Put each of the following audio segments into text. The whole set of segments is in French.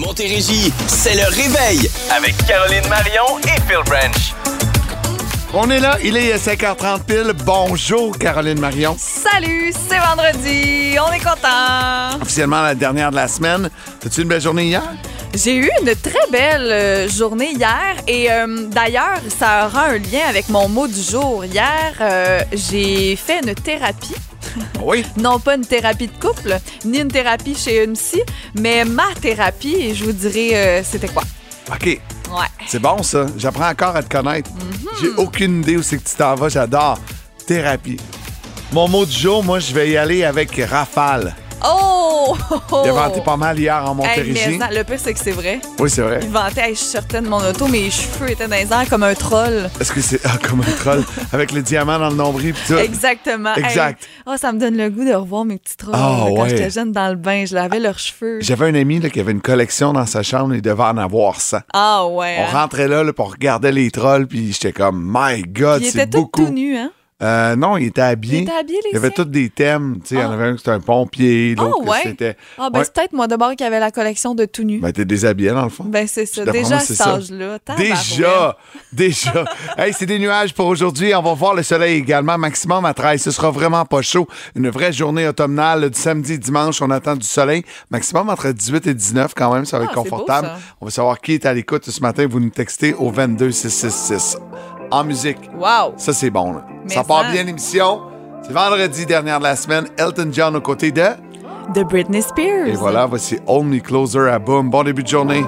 Montérégie, c'est le réveil avec Caroline Marion et Phil Branch. On est là, il est 5h30 pile. Bonjour Caroline Marion. Salut, c'est vendredi, on est content. Officiellement la dernière de la semaine. As-tu une belle journée hier? J'ai eu une très belle euh, journée hier et euh, d'ailleurs, ça aura un lien avec mon mot du jour. Hier, euh, j'ai fait une thérapie. Oui? Non pas une thérapie de couple, ni une thérapie chez une psy, mais ma thérapie et je vous dirai c'était quoi. OK. Ouais. C'est bon ça. J'apprends encore à te connaître. J'ai aucune idée où c'est que tu t'en vas. J'adore. Thérapie. Mon mot du jour, moi, je vais y aller avec rafale. Oh! Il a vanté pas mal hier en Hey, Montérégie. mais le pire, c'est que c'est vrai. oui, c'est vrai. Il vantait, hey, je de mon auto, mes cheveux étaient dans les airs comme un troll. Est-ce que c'est ah, comme un troll? Avec le diamant dans le nombril pis tout? Exactement. Exact. Hey, oh, ça me donne le goût de revoir mes petits trolls. Là, quand ouais. j'étais jeune dans le bain, je lavais leurs cheveux. J'avais un ami là, qui avait une collection dans sa chambre, il devait en avoir 100. Ah ouais. On hein. rentrait là, là puis on regardait les trolls, puis j'étais comme, My God, c'est était tout, beaucoup. tout nu, hein? Euh, non, il était habillé. Il était habillé, les Il y avait tous des thèmes. Tu sais, il y en Ah. avait un qui c'était un pompier, l'autre que ouais? c'était. Ah ben Ouais. c'est peut-être moi de bord qui avait la collection de tout nu. Ben, t'es déshabillé dans le fond. Ben c'est ça. Déjà à cet âge-là. Déjà, déjà. hey, c'est des nuages pour aujourd'hui. On va voir le soleil également. Maximum à 13. Ce sera vraiment pas chaud. Une vraie journée automnale du samedi et dimanche. On attend du soleil. Maximum entre 18 et 19 quand même. Ça va être Ah, beau, confortable. On va savoir qui est à l'écoute ce matin. Vous nous textez au 22666. En musique. Wow. Ça, c'est bon. là. Ça part bien l'émission. C'est vendredi, dernière de la semaine. Elton John aux côtés de... De Britney Spears. Et voilà, voici Me Closer à Boom. Bon début de journée.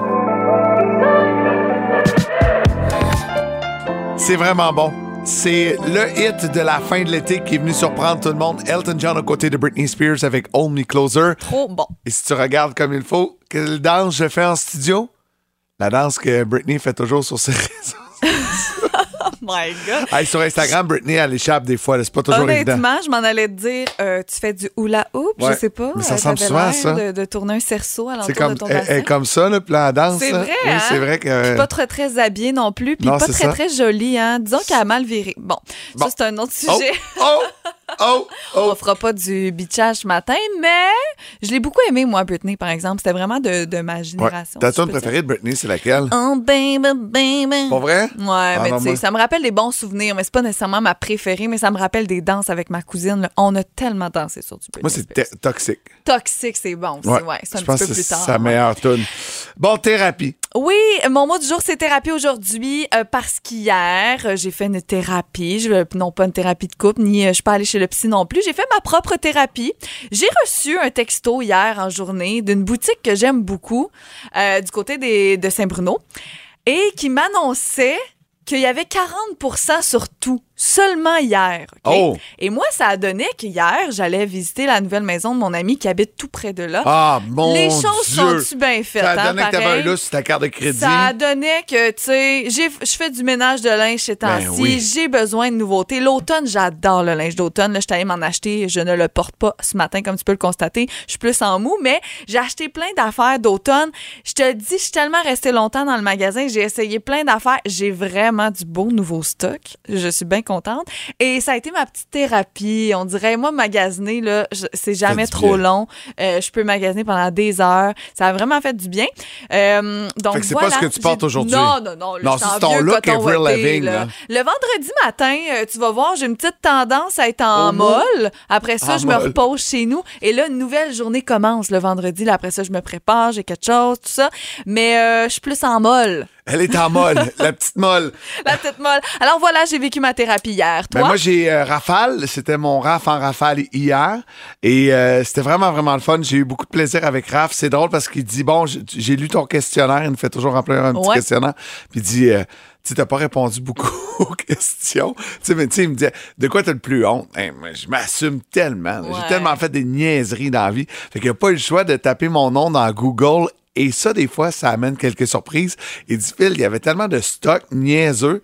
C'est vraiment bon. C'est le hit de la fin de l'été qui est venu surprendre tout le monde. Elton John aux côtés de Britney Spears avec Hold Me Closer. Trop bon. Et si tu regardes comme il faut, quelle danse je fais en studio? La danse que Britney fait toujours sur ses réseaux. Oh my God. Hey, sur Instagram, Britney, elle échappe des fois. C'est pas toujours évident. Honnêtement, je m'en allais te dire, euh, tu fais du hula hoop, Ouais. je sais pas. Mais ça euh, ressemble souvent à ça. De, de tourner un cerceau à C'est l'entour de ton elle- elle bassin. est comme ça, là, elle danse. C'est vrai, Oui, hein? c'est vrai que. Puis pas très très habillée non plus, puis Non, pas très ça. très jolie, hein? Disons qu'elle a mal viré. Bon, Bon. ça c'est un autre Oh, sujet. oh, oh, On fera pas du bitchage ce matin, mais je l'ai beaucoup aimé moi Britney par exemple. C'était vraiment de, de ma Ouais. génération. Ta si je tune préférée de Britney, c'est laquelle? Oh baby baby. Pas vrai? Ouais, mais non, tu sais, ça me rappelle des bons souvenirs, mais c'est pas nécessairement ma préférée, mais ça me rappelle des danses avec ma cousine. là. On a tellement dansé sur du Britney Moi, c'est toxique. Toxique, c'est bon aussi, ouais. c'est un je petit pense peu que plus c'est tard. sa ouais. meilleure tune. Bon, thérapie. Oui, mon mot du jour, c'est thérapie aujourd'hui euh, parce qu'hier, euh, j'ai fait une thérapie. Je, non pas une thérapie de couple, ni euh, je suis pas allée chez le psy non plus. J'ai fait ma propre thérapie. J'ai reçu un texto hier en journée d'une boutique que j'aime beaucoup euh, du côté de Saint-Bruno et qui m'annonçait qu'il y avait 40% sur tout. Seulement hier. OK? Oh! Et moi, ça a donné qu'hier, j'allais visiter la nouvelle maison de mon ami qui habite tout près de là. Ah, mon Les choses sont-tu bien faites, Ça a hein, donné que t'avais un lousse sur ta carte de crédit. Ça donnait que, tu sais, je fais du ménage de linge ces temps-ci. Ben oui. J'ai besoin de nouveautés. L'automne, j'adore le linge d'automne. Je suis allée m'en acheter. Je ne le porte pas ce matin, comme tu peux le constater. Je suis plus en mou, mais j'ai acheté plein d'affaires d'automne. Je te dis, je suis tellement restée longtemps dans le magasin. J'ai essayé plein d'affaires. J'ai vraiment du beau nouveau stock. Je suis bien contente. Et ça a été ma petite thérapie. On dirait, moi, magasiner, là, c'est jamais trop bien. long. Euh, je peux magasiner pendant des heures. Ça a vraiment fait du bien. Euh, donc Fait que c'est voilà. pas ce que tu portes aujourd'hui. Non, non, non. là, Non, c'est en ton look ouaté, Lavigne, là. là. Le vendredi matin, euh, tu vas voir, j'ai une petite tendance à être en mou. molle. Après ça, En je me repose chez nous. Et là, une nouvelle journée commence le vendredi. Là, après ça, je me prépare, j'ai quelque chose, tout ça. Mais je suis plus en molle. Elle est en molle, la petite molle. La petite molle. Alors voilà, j'ai vécu ma thérapie hier. Toi? Ben, moi, j'ai euh, Rafale. C'était mon Raf en Rafale hier. Et euh, c'était vraiment, vraiment le fun. J'ai eu beaucoup de plaisir avec Raf. C'est drôle parce qu'il dit Bon, j'ai lu ton questionnaire. Il me fait toujours remplir un petit Ouais. questionnaire. Puis il dit euh, Tu t'as pas répondu beaucoup aux questions. Tu sais, mais tu sais, il me disait De quoi t'as le plus honte? Hey, moi, Je m'assume tellement. Ouais. J'ai tellement fait des niaiseries dans la vie. Fait qu'il n'y a pas eu le choix de taper mon nom dans Google. Et ça, des fois, ça amène quelques surprises. Il dit Phil, il y avait tellement de stock niaiseux.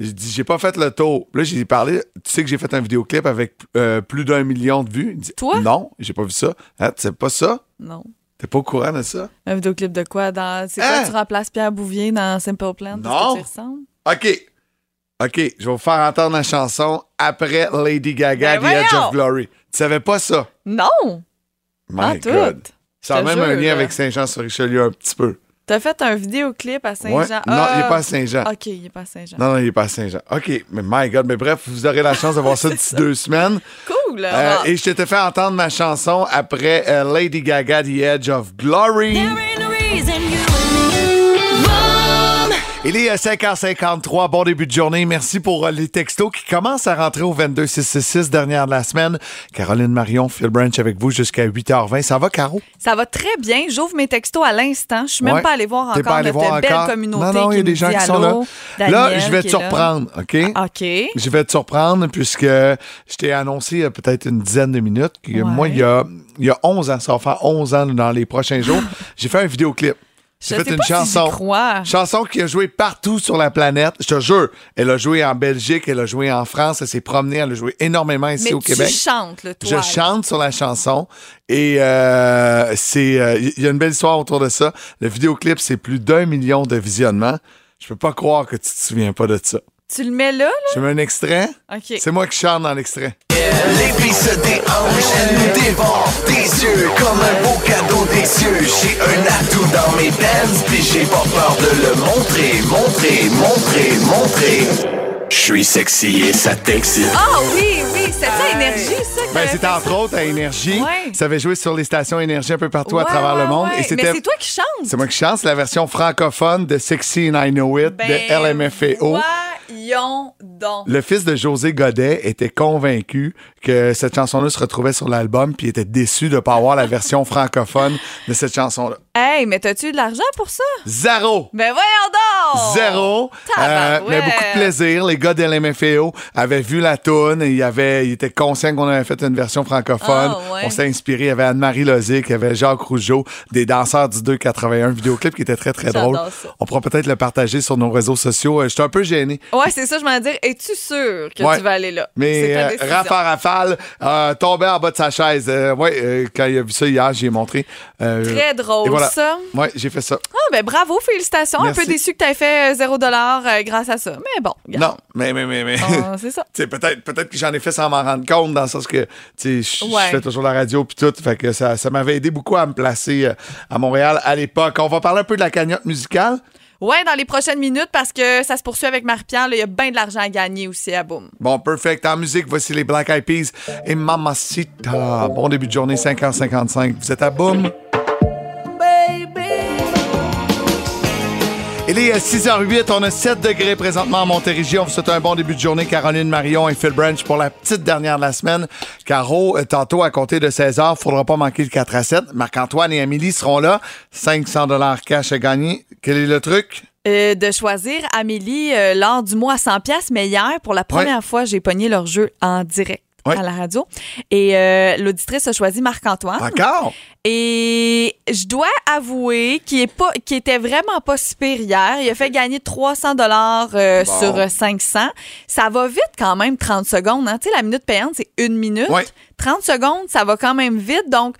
J'ai dit, j'ai pas fait le tour. Là, j'ai parlé. Tu sais que j'ai fait un vidéoclip avec euh, plus d'un million de vues. Il dit, Toi? Non, j'ai pas vu ça. Hein, tu sais pas ça? Non. T'es pas au courant de ça? Un vidéoclip de quoi? Dans... C'est Hein? quoi, tu remplaces Pierre Bouvier dans Simple Plan? Non. Que tu? OK. OK, je vais vous faire entendre la chanson après Lady Gaga, Ben The Edge of Glory. Tu savais pas ça? Non! My God. tout. Ça a même un lien là. avec Saint-Jean-sur-Richelieu un petit peu. T'as fait un vidéoclip à Saint-Jean? Ouais. Non, Ah. il n'est pas à Saint-Jean. OK, il est pas à Saint-Jean. Non, non, il n'est pas à Saint-Jean. OK, mais my God, mais bref, vous aurez la chance de voir ça d'ici deux semaines. Cool. Euh, Ah. et je t'ai fait entendre ma chanson après euh, Lady Gaga, The Edge of Glory. Il est euh, 5h53, bon début de journée. Merci pour euh, les textos qui commencent à rentrer au 22666, dernière de la semaine. Caroline Marion, Phil Branch avec vous jusqu'à 8h20. Ça va, Caro? Ça va très bien. J'ouvre mes textos à l'instant. Je suis même Ouais. pas allée voir encore allé notre voir belle encore? communauté. Non, non, il y a des gens qui sont là. là, je vais te là. surprendre, OK? OK. Je vais te surprendre puisque je t'ai annoncé il y a peut-être une dizaine de minutes que Ouais. moi, il y, a, il y a 11 ans, ça va faire 11 ans dans les prochains jours, j'ai fait un vidéoclip. J'ai Je fait une pas si chanson. Chanson qui a joué partout sur la planète. Je te jure, elle a joué en Belgique, elle a joué en France, elle s'est promenée, elle a joué énormément ici Mais au tu Québec. chantes, toi. Je chante sur la chanson et euh, c'est euh, il y a une belle histoire autour de ça. Le vidéoclip, c'est plus d'un million de visionnements. Je peux pas croire que tu te souviens pas de ça. Tu le mets là, Je mets un extrait. là? OK. C'est moi qui chante dans l'extrait. Les filles se déhanchent, elles nous dévorent des yeux comme un beau cadeau des cieux. J'ai un atout dans mes pants, puis j'ai pas peur de le montrer, montrer, montrer, montrer. Je suis sexy et ça t'excite. Ah oui, oui, c'est ça, énergie, ça. que Ben, c'était fait entre autres à Énergie. Ouais. Ça avait joué sur les stations Énergie un peu partout à Ouais, travers le monde. ouais. Et Mais c'était c'est toi qui chantes. c'est moi qui chante, c'est la version francophone de Sexy and I Know It Ben, de LMFAO. Voyons donc. Le fils de José Godet était convaincu que cette chanson-là se retrouvait sur l'album, puis il était déçu de ne pas avoir la version francophone de cette chanson-là. Hey, mais t'as-tu eu de l'argent pour ça? Zéro! Ben voyons donc! Zéro. Euh, mais beaucoup de plaisir. Les gars de LMFAO avaient vu la toune et ils, avaient, ils étaient conscients qu'on avait fait une version francophone. Ah, ouais. On s'est inspiré. Il y avait Anne-Marie Lozic, il y avait Jacques Rougeau, des danseurs du 281 vidéoclip qui était très, très drôle. ça. On pourra peut-être le partager sur nos réseaux sociaux. Euh, Je suis un peu gêné. Ouais, c'est ça, je m'en dire. Es-tu sûr que Ouais. tu vas aller là? Mais euh, rafale euh, tombait en bas de sa chaise. Euh, ouais, euh, quand il a vu ça hier, j'ai montré. Euh, Très drôle, voilà. ça. Ouais, j'ai fait ça. Ah, ben bravo, félicitations. Merci. Un peu déçu que t'aies fait 0 grâce à ça. Mais bon, regarde. Non, mais, mais, mais, mais. Ah, c'est ça. Tu peut-être peut-être que j'en ai fait sans m'en rendre compte dans le sens que tu je fais toujours la radio puis tout fait que ça, ça m'avait aidé beaucoup à me placer euh, à Montréal à l'époque. On va parler un peu de la cagnotte musicale. Ouais, dans les prochaines minutes, parce que ça se poursuit avec Marie-Pierre. Il y a bien de l'argent à gagner aussi à Boom. Bon, perfect. En musique, voici les Black Eyed Peas et Mamacita. Bon début de journée, 5h55. Vous êtes à Boom? Il est 6h08, on a 7 degrés présentement à Montérégie. On vous souhaite un bon début de journée. Caroline Marion et Phil Branch pour la petite dernière de la semaine. Caro, euh, tantôt à compter de 16h, faudra pas manquer le 4 à 7. Marc-Antoine et Amélie seront là. 500 cash à gagner. Quel est le truc? Euh, de choisir Amélie euh, lors du mois à 100 pièces mais hier pour la première fois j'ai pogné leur jeu en direct À la radio et euh, l'auditrice a choisi Marc-Antoine Encore? et je dois avouer qu'il est pas qu'il était vraiment pas super hier il a fait gagner 300 dollars Bon. sur euh, 500 ça va vite quand même 30 secondes hein. tu sais la minute payante c'est une minute Ouais. 30 secondes ça va quand même vite donc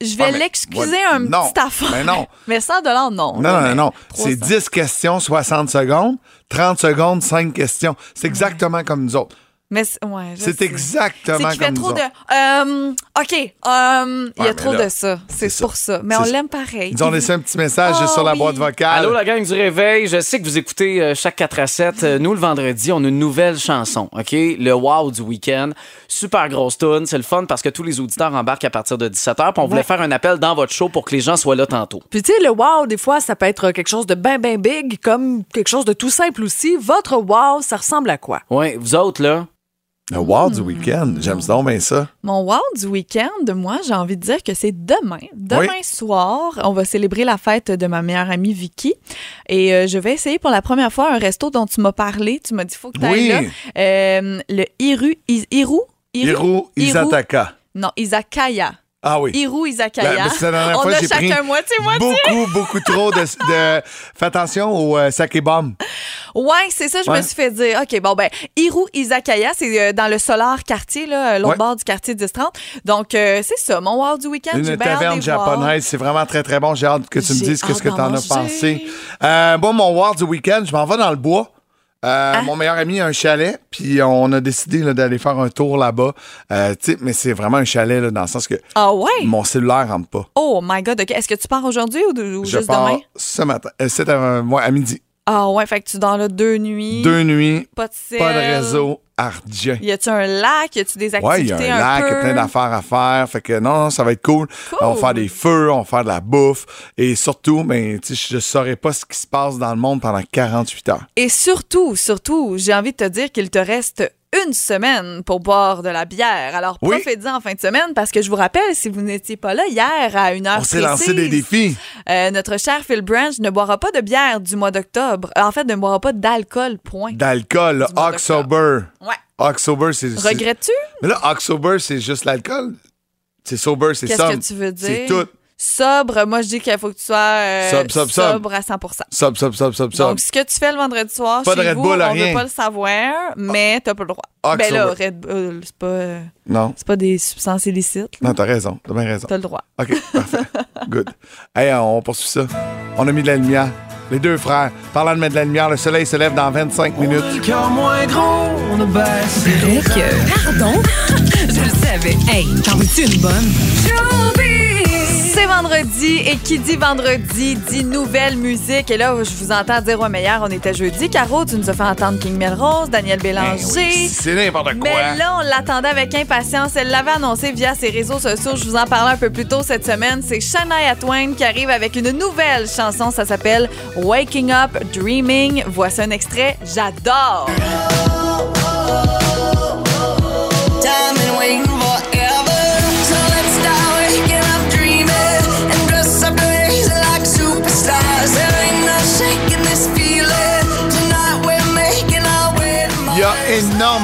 je vais Ouais, mais- l'excuser ouais, un non, petit affaire mais non. mais 100 dollars non Non, non, non, non. 300. C'est 10 questions, 60 secondes. 30 secondes, 5 questions. C'est exactement comme nous autres. Mais c'est- ouais, exactement C'est qu'il fait trop de. Euh, OK. euh, il y Ouais, a trop là, de ça. C'est c'est pour ça. ça. Mais on ça. l'aime pareil. Ils ont laissé un petit message Oh, sur la oui. boîte vocale. Allô, la gang du réveil. Je sais que vous écoutez euh, chaque 4 à 7. Euh, nous, le vendredi, on a une nouvelle chanson, OK? Le Wow du week-end. Super grosse tune. C'est le fun parce que tous les auditeurs embarquent à partir de 17h. Puis on voulait faire un appel dans votre show pour que les gens soient là tantôt. Puis tu sais, le wow, des fois, ça peut être quelque chose de bien, bien big, comme quelque chose de tout simple aussi. Votre wow, ça ressemble à quoi? Ouais, vous autres, là, Le wow du week-end. J'aime ça, bien ça. Mon wow du week-end, moi, j'ai envie de dire que c'est demain. Demain Oui. soir, on va célébrer la fête de ma meilleure amie Vicky. Et euh, je vais essayer pour la première fois un resto dont tu m'as parlé. Tu m'as dit, faut que tu ailles Oui. là. Euh, le Iru. Is- Iru? Hiru Izataka. Non, Izakaya. Ah oui. Iru Ben, Izakaya. parce que la dernière on fois, a chacun moitié-moitié. beaucoup, beaucoup trop de, de- Fais attention au euh, saké bomb. Ouais, c'est ça, je Ouais. me suis fait dire. OK, bon, ben, Hiru Izakaya, c'est euh, dans le Solar quartier, là, euh, l'autre Ouais. bord du quartier 1030. Donc, euh, c'est ça, mon wow du week-end. Une taverne japonaise. C'est vraiment très, très bon. J'ai hâte que tu me dises hâte que d'en t'en as pensé. Bon, mon wow du week-end, je m'en vais dans le bois. Euh, Ah. Mon meilleur ami a un chalet, puis on a décidé d'aller faire un tour là-bas. Euh, mais c'est vraiment un chalet là, dans le sens que Ah ouais? mon cellulaire rentre pas. Oh my God, OK. Est-ce que tu pars aujourd'hui ou, Je juste pars demain? ce matin. Euh, c'est à, midi. Ah ouais, fait que tu dors là deux nuits. Deux nuits, Pas de pas de réseau, ardien. Y a-tu un lac? Y a-tu des activités Ouais, y a un lac, y a plein d'affaires à faire. Fait que non, ça va être cool. Cool. On va faire des feux, on va faire de la bouffe. Et surtout, ben, tu sais, je ne saurais pas ce qui se passe dans le monde pendant 48 heures. Et surtout, surtout, j'ai envie de te dire qu'il te reste une semaine pour boire de la bière. Alors Oui. profitez-en en fin de semaine parce que je vous rappelle, si vous n'étiez pas là hier à une heure On s'est lancé des défis. euh, notre cher Phil Branch ne boira pas de bière du mois d'octobre. En fait, ne boira pas d'alcool, point. D'alcool, October. Ouais. October, c'est. Regrettes-tu? Mais là, October, c'est juste l'alcool. C'est sober, c'est Qu'est-ce sobre. que tu veux dire? C'est tout. Sobre, moi je dis qu'il faut que tu sois euh, Sobre, sobre, sobre. sobre à 100 Sub, sub, sub, sub, sub. Donc, ce que tu fais le vendredi soir, Pas de chez Red vous, Bull, on rien. veut pas le savoir, mais t'as pas le droit. Ah, ben là, sober. Red Bull, c'est pas, euh, Non, c'est pas des substances illicites. là. non, t'as raison. T'as bien raison. T'as le droit. OK, parfait. Good. Hey, on poursuit ça. On a mis de la lumière. Les deux frères. Parlant de mettre de la lumière, le soleil se lève dans 25 minutes. Le cœur moins gros, on a baissé. Que. Pardon? Je le savais. Hey, t'en veux-tu une bonne? C'est vendredi et qui dit vendredi dit nouvelle musique. Et là, je vous entends dire, ouais, mais hier, on était jeudi. Caro, tu nous as fait entendre King Melrose, Daniel Bélanger. Ben oui, c'est n'importe quoi. Mais là, on l'attendait avec impatience. Elle l'avait annoncé via ses réseaux sociaux. Je vous en parlais un peu plus tôt cette semaine. C'est Shania Twain qui arrive avec une nouvelle chanson. Ça s'appelle Waking Up Dreaming. Voici un extrait. J'adore.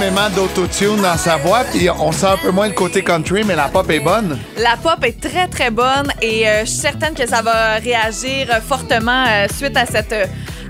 Énormément d'autotune dans sa voix, puis on sent un peu moins le côté country, mais la pop est bonne. La pop est très, très bonne et euh, je suis certaine que ça va réagir euh, fortement euh, suite à cette.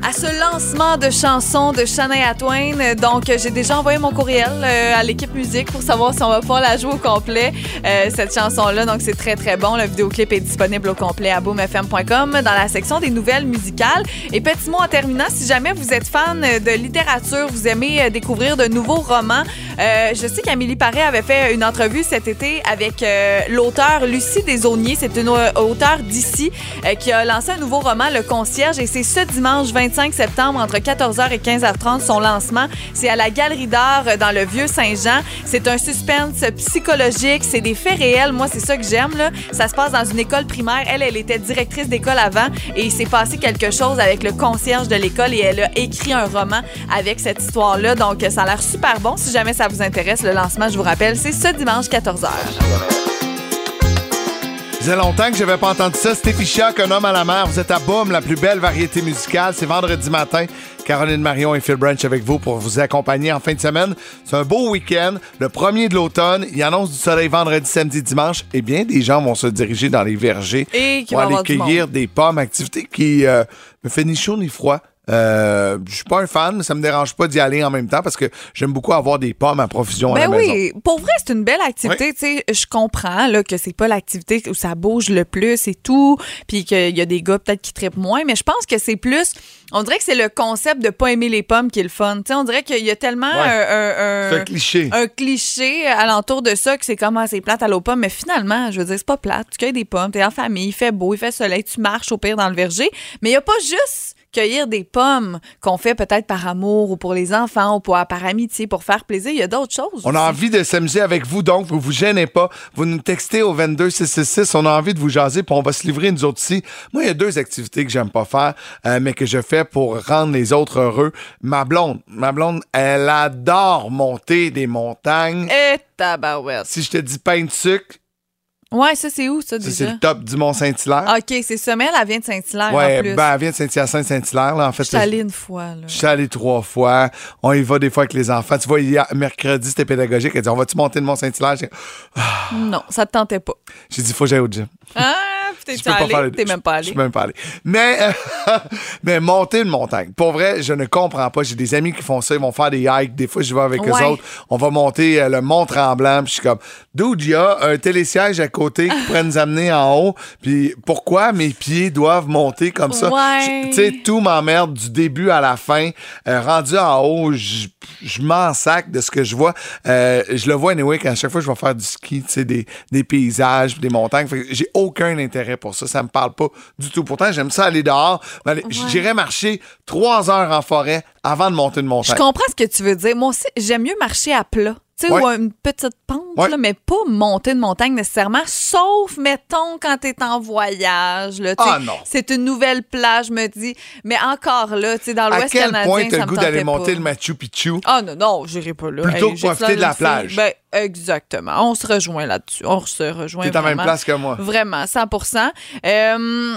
À ce lancement de chansons de Shania Twain. Donc, j'ai déjà envoyé mon courriel euh, à l'équipe musique pour savoir si on va pouvoir la jouer au complet, euh, cette chanson-là. Donc, c'est très, très bon. Le vidéoclip est disponible au complet à boomfm.com dans la section des nouvelles musicales. Et petit mot en terminant, si jamais vous êtes fan de littérature, vous aimez euh, découvrir de nouveaux romans, je sais qu'Amélie Paré avait fait une entrevue cet été avec l'auteur Lucie Desaulniers. C'est une auteure d'ici qui a lancé un nouveau roman, Le Concierge, et c'est ce dimanche 25 septembre entre 14h et 15h30 son lancement. C'est à la Galerie d'art euh, dans le Vieux Saint-Jean. C'est un suspense psychologique, c'est des faits réels. Moi, c'est ça que j'aime. là. Ça se passe dans une école primaire. Elle, elle était directrice d'école avant et il s'est passé quelque chose avec le concierge de l'école et elle a écrit un roman avec cette histoire-là. Donc, ça a l'air super bon. Si jamais ça vous intéresse, le lancement, je vous rappelle, c'est ce dimanche 14h. Faisait longtemps que je n'avais pas entendu ça. Stéphie Chiac, un homme à la mer. Vous êtes à Boom, la plus belle variété musicale. C'est vendredi matin. Caroline Marion et Phil Branch avec vous pour vous accompagner en fin de semaine. C'est un beau week-end, le premier de l'automne. Il annonce du soleil vendredi, samedi, dimanche. Et bien, des gens vont se diriger dans les vergers Et pour aller cueillir des pommes. Activité qui euh, me fait ni chaud ni froid. Euh, je suis pas un fan, mais ça me dérange pas d'y aller en même temps parce que j'aime beaucoup avoir des pommes à profusion à la Ben maison. oui, pour vrai, c'est une belle activité. Tu sais, je comprends là, que c'est pas l'activité où ça bouge le plus et tout, puis qu'il y a des gars peut-être qui trippent moins, mais je pense que c'est plus. On dirait que c'est le concept de pas aimer les pommes qui est le fun. Tu sais, on dirait qu'il y a tellement Ouais. un, un- C'est un cliché. un cliché alentour de ça que c'est comme ah, c'est plate à l'eau pomme, mais finalement, je veux dire, c'est pas plate. Tu cueilles des pommes, t'es en famille, il fait beau, il fait soleil, tu marches au pire dans le verger, mais il y a pas juste cueillir des pommes qu'on fait peut-être par amour ou pour les enfants ou pour, par amitié, pour faire plaisir. Il y a d'autres choses. On a envie de s'amuser avec vous, donc vous vous gênez pas. Vous nous textez au 22666. On a envie de vous jaser, puis on va se livrer nous autres aussi. Moi, il y a deux activités que j'aime pas faire, euh, mais que je fais pour rendre les autres heureux. Ma blonde, ma blonde, elle adore monter des montagnes. Et tabarouette. Si je te dis pain de sucre, Ouais, ça, c'est où, ça, ça, c'est déjà? le top du Mont-Saint-Hilaire. OK, c'est Semelle, elle vient de Saint-Hilaire, en ouais, plus. ben, elle vient de Saint-Hyacinthe, Saint-Hilaire, là, en fait. Je suis allée une fois, là. Je suis trois fois. On y va des fois avec les enfants. Tu vois, hier, mercredi, c'était pédagogique. Elle dit, on va-tu monter le Mont-Saint-Hilaire? J'ai- Non, ça te tentait pas. J'ai dit, faut que j'aille au gym. Ah, Pas allé? T'es même pas allé. Je suis même pas allé. Mais, euh, mais monter une montagne. Pour vrai, je ne comprends pas. J'ai des amis qui font ça. Ils vont faire des hikes. Des fois, je vais avec eux Ouais. autres. On va monter euh, le Mont Tremblant. Puis je suis comme, dude, il y a un télésiège à côté qui pourrait nous amener en haut. Puis pourquoi mes pieds doivent monter comme ça? Ouais. Tu sais, tout m'emmerde du début à la fin. Euh, rendu en haut, je, je m'en sac de ce que je vois. Je le vois anyway qu'à chaque fois que je vais faire du ski, tu sais, des, des paysages, des montagnes. J'ai aucun intérêt pour ça. Ça me parle pas du tout. Pourtant, j'aime ça aller dehors. Aller- J'irais marcher trois heures en forêt avant de monter une Je montagne. comprends ce que tu veux dire. Moi aussi, j'aime mieux marcher à plat. Tu sais, Ouais. ou une petite pente, Ouais. là, mais pas monter une montagne nécessairement, sauf, mettons, quand t'es en voyage. Là, tu. Ah, non. C'est une nouvelle plage, je me dis. Mais encore là, tu sais, dans À l'Ouest quel canadien, point t'as ça le me goût d'aller monter le Machu Picchu? Ah non, non, j'irai pas là. Plutôt que j'ai profiter de la plage. Ben, exactement. On se rejoint là-dessus. On se rejoint T'es en même vraiment. place que moi. Vraiment, 100 Euh,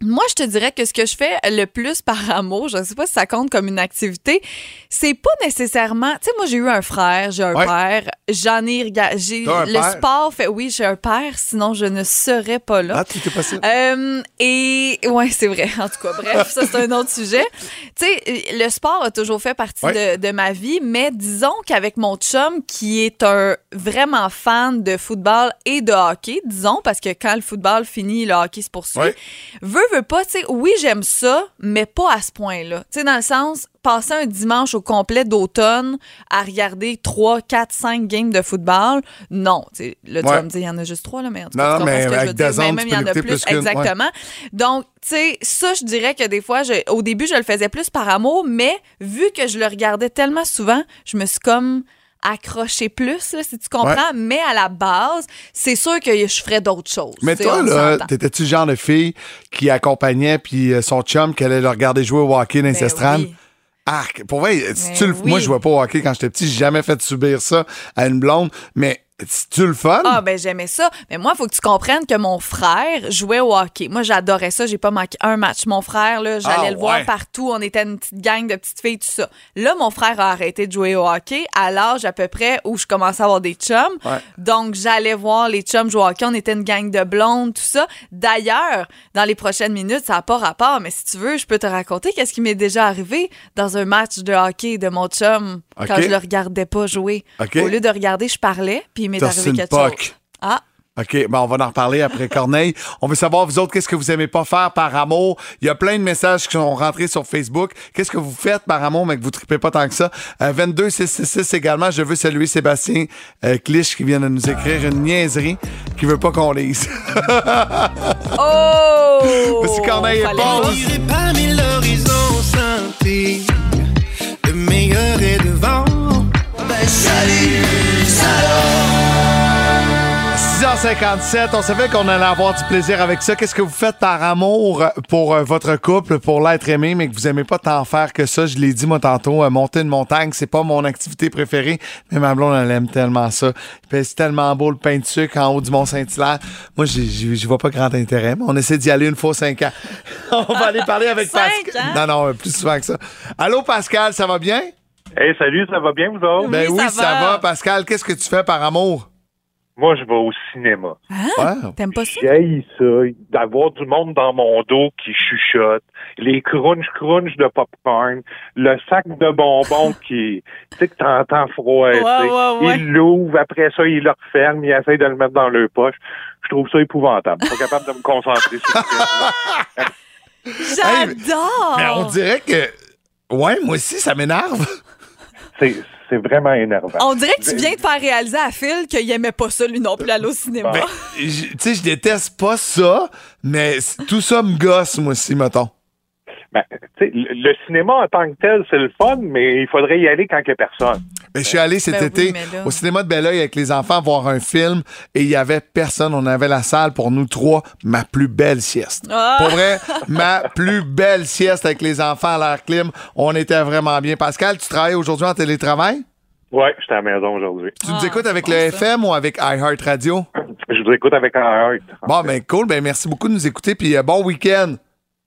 moi, je te dirais que ce que je fais le plus par amour, je ne sais pas si ça compte comme une activité, c'est pas nécessairement. Tu sais, moi, j'ai eu un frère, j'ai un Ouais. père, j'en ai regardé. Le père? sport fait. Oui, j'ai un père, sinon je ne serais pas là. Ah, t'étais possible. Euh, et ouais, c'est vrai. En tout cas, bref, ça c'est un autre sujet. Tu sais, le sport a toujours fait partie Ouais. de, de ma vie, mais disons qu'avec mon chum qui est un vraiment fan de football et de hockey, disons parce que quand le football finit, le hockey se poursuit. Ouais. Veut veut pas, tu sais, oui j'aime ça, mais pas à ce point-là. Tu sais, dans le sens passer un dimanche au complet d'automne à regarder 3, 4, 5 games de football, non. Tu sais, là, tu Ouais. vas me dire, il y en a juste 3, là, mais en tout cas, non, mais ce que je veux dire. Mais même, il y en a plus, plus ouais. exactement. Donc, tu sais, ça, je dirais que des fois, je- au début, je le faisais plus par amour, mais vu que je le regardais tellement souvent, je me suis comme accroché plus, là, si tu comprends. Mais à la base, c'est sûr que je ferais d'autres choses. Mais toi, là, t'étais-tu le genre de fille qui accompagnait puis euh, son chum qui allait le regarder jouer au hockey les Ben oui. Arc. Pour vrai, si Ben tu le- oui. moi, je jouais pas au hockey quand j'étais petit. J'ai jamais fait subir ça à une blonde. Mais si tu le fun? Ah, ben j'aimais ça. Mais moi, il faut que tu comprennes que mon frère jouait au hockey. Moi, j'adorais ça. J'ai pas manqué un match. Mon frère, là, j'allais Ah, le voir ouais. partout. On était une petite gang de petites filles, tout ça. Là, mon frère a arrêté de jouer au hockey à l'âge à peu près où je commençais à avoir des chums. Ouais. Donc, j'allais voir les chums jouer au hockey. On était une gang de blondes, tout ça. D'ailleurs, dans les prochaines minutes, ça n'a pas rapport, mais si tu veux, je peux te raconter qu'est-ce qui m'est déjà arrivé dans un match de hockey de mon chum quand je le regardais pas jouer. Au lieu de regarder, je parlais, puis m'est T'as arrivé quelque chose. Ah, OK, ben on va en reparler après Corneille. On veut savoir, vous autres, qu'est-ce que vous aimez pas faire par amour? Il y a plein de messages qui sont rentrés sur Facebook. Qu'est-ce que vous faites par amour, mais que vous tripez pas tant que ça? Euh, 22 666 également. Je veux saluer Sébastien euh, Clich qui vient de nous écrire une niaiserie qui veut pas qu'on lise. Oh! Monsieur Corneille est bon. parmi l'horizon. Le meilleur est devant. Ben salut, 6h57, on savait qu'on allait avoir du plaisir avec ça. Qu'est-ce que vous faites par amour pour euh, votre couple, pour l'être aimé, mais que vous aimez pas tant faire que ça? Je l'ai dit, moi, tantôt, euh, monter une montagne, c'est pas mon activité préférée, mais ma blonde, elle aime tellement ça. Puis c'est tellement beau, le pain de sucre en haut du Mont-Saint-Hilaire. Moi, j'y- vois pas grand intérêt, mais on essaie d'y aller une fois cinq ans. on va aller parler avec Pascal. Non, non, euh, plus souvent que ça. Allô, Pascal, ça va bien? Hey, salut, ça va bien, vous autres? Ben oui, ça ça, va. va. Pascal, qu'est-ce que tu fais par amour? Moi, je vais au cinéma. Ouais. T'aimes pas ça? J'ai ça, d'avoir du monde dans mon dos qui chuchote, les crunch-crunch de popcorn, le sac de bonbons qui, tu sais, que t'entends froid. Ouais, ouais, ouais. Il l'ouvre, après ça, il le referme, il essaie de le mettre dans leur poche. Je trouve ça épouvantable. Pas capable de me concentrer sur film. J'adore! Mais on dirait que. Ouais, moi aussi, ça m'énerve. C'est, c'est vraiment énervant. On dirait que tu viens de faire réaliser à Phil qu'il aimait pas ça, lui non plus, aller au cinéma. Ben, tu sais, je déteste pas ça, mais tout ça me gosse, moi aussi, mettons. Ben, tu sais, le, le cinéma en tant que tel, c'est le fun, mais il faudrait y aller quand il n'y a personne. Mais je suis allé cet Ben oui, été au cinéma de Belleuil avec les enfants voir un film et il y avait personne. On avait la salle pour nous trois, ma plus belle sieste. Ah! Pour vrai, ma plus belle sieste avec les enfants à l'air clim. On était vraiment bien. Pascal, tu travailles aujourd'hui en télétravail? Ouais, j'étais à la maison aujourd'hui. Tu nous Ah, écoutes avec bon, le ça. FM ou avec iHeartRadio? Je vous écoute avec un heart. Bon, ben cool. Ben merci beaucoup de nous écouter puis euh, bon week-end.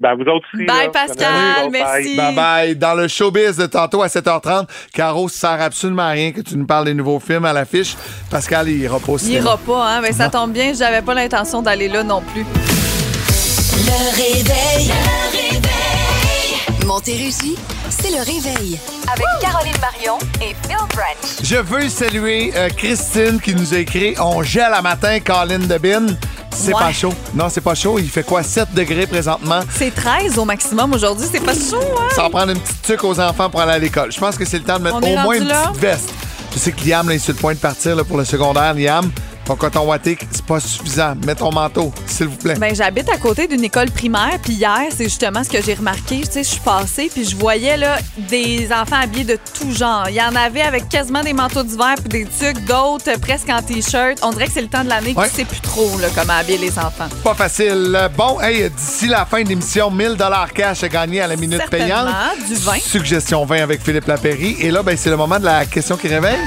Ben, vous autres aussi. Bye, là. Pascal, merci. Bye bye. Dans le showbiz de tantôt à 7h30, Caro, ça sert absolument à rien que tu nous parles des nouveaux films à l'affiche. Pascal, il ira pas au Il ira pas, hein? Ben, ça tombe bien, j'avais pas l'intention d'aller là non plus. Le réveil. Le réveil. Montérégie, c'est le réveil. Avec Caroline Marion et Phil Branch. Je veux saluer euh, Christine qui nous a écrit On gèle à matin, Colin de Bin. C'est Ouais. pas chaud. Non, c'est pas chaud. Il fait quoi? 7 degrés présentement? C'est 13 au maximum aujourd'hui, c'est pas chaud, hein? Ça va prendre une petite tuque aux enfants pour aller à l'école. Je pense que c'est le temps de mettre On est au moins rendu une là? petite veste. Je sais que Liam là, est sur le point de partir là, pour le secondaire. Liam, ton coton watté, c'est pas suffisant. Mets ton manteau, s'il vous plaît. Ben, j'habite à côté d'une école primaire, puis hier, c'est justement ce que j'ai remarqué. Tu sais, je suis passée, puis je voyais là des enfants habillés de tout genre. Il y en avait avec quasiment des manteaux d'hiver puis des tucs, d'autres euh, presque en t-shirt. On dirait que c'est le temps de l'année Ouais. que tu sais plus trop là, comment habiller les enfants. Pas facile. Bon, hey, d'ici la fin de l'émission, 1000 cash à gagner à la minute payante. du vin. Suggestion 20 avec Philippe Lapéry. Et là, ben, c'est le moment de la question qui réveille.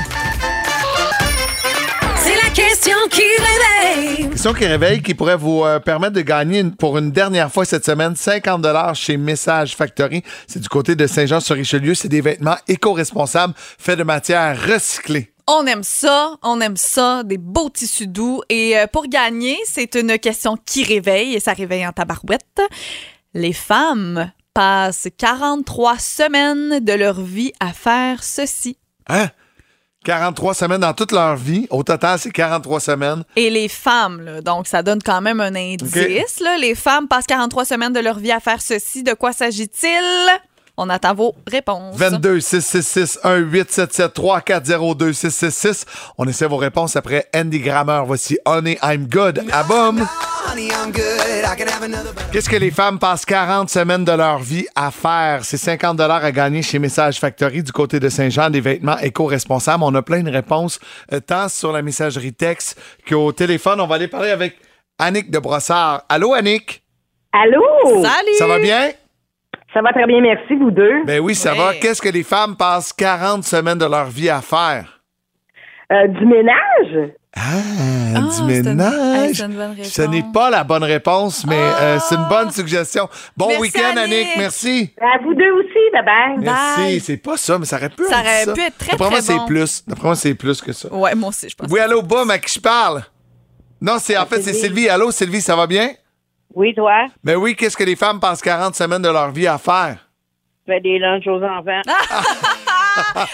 Question qui réveille. Question qui réveille qui pourrait vous euh, permettre de gagner une- pour une dernière fois cette semaine 50 chez Message Factory. C'est du côté de Saint-Jean-sur-Richelieu. C'est des vêtements éco-responsables faits de matières recyclées. On aime ça, on aime ça, des beaux tissus doux. Et euh, pour gagner, c'est une question qui réveille, et ça réveille en tabarouette. Les femmes passent 43 semaines de leur vie à faire ceci. Hein? 43 semaines dans toute leur vie. Au total, c'est 43 semaines. Et les femmes, là, donc ça donne quand même un indice. là. les femmes passent 43 semaines de leur vie à faire ceci. De quoi s'agit-il? On attend vos réponses. 22 666 1877 3402 666. On essaie vos réponses après Andy Grammer. Voici Honey, I'm Good. À boum. Qu'est-ce que les femmes passent 40 semaines de leur vie à faire? C'est 50 à gagner chez Message Factory du côté de Saint-Jean, des vêtements éco-responsables. On a plein de réponses, euh, tant sur la messagerie texte qu'au téléphone. On va aller parler avec Annick de Brossard. Allô, Annick? Allô? Salut! Ça va bien? Ça va très bien, merci, vous deux. Ben oui, ça Ouais. va. Qu'est-ce que les femmes passent 40 semaines de leur vie à faire? Euh, du ménage? Ah, Ah, du c'est une- hey, ménage. Ce n'est pas la bonne réponse, mais euh, c'est une bonne suggestion. Bon week-end, Annick. Merci. À vous deux aussi, bye-bye. Merci. C'est pas ça, mais ça aurait pu Ça être aurait ça. pu être très, D'après moi, c'est plus. D'après moi, c'est plus que ça. Ouais, moi aussi, je pense. Oui, allô, Boum, à qui je parle? Non, c'est en fait, c'est Sylvie. Allô, Sylvie, ça va bien? Oui, toi? Mais oui, qu'est-ce que les femmes passent 40 semaines de leur vie à faire? Fais des lunchs aux enfants.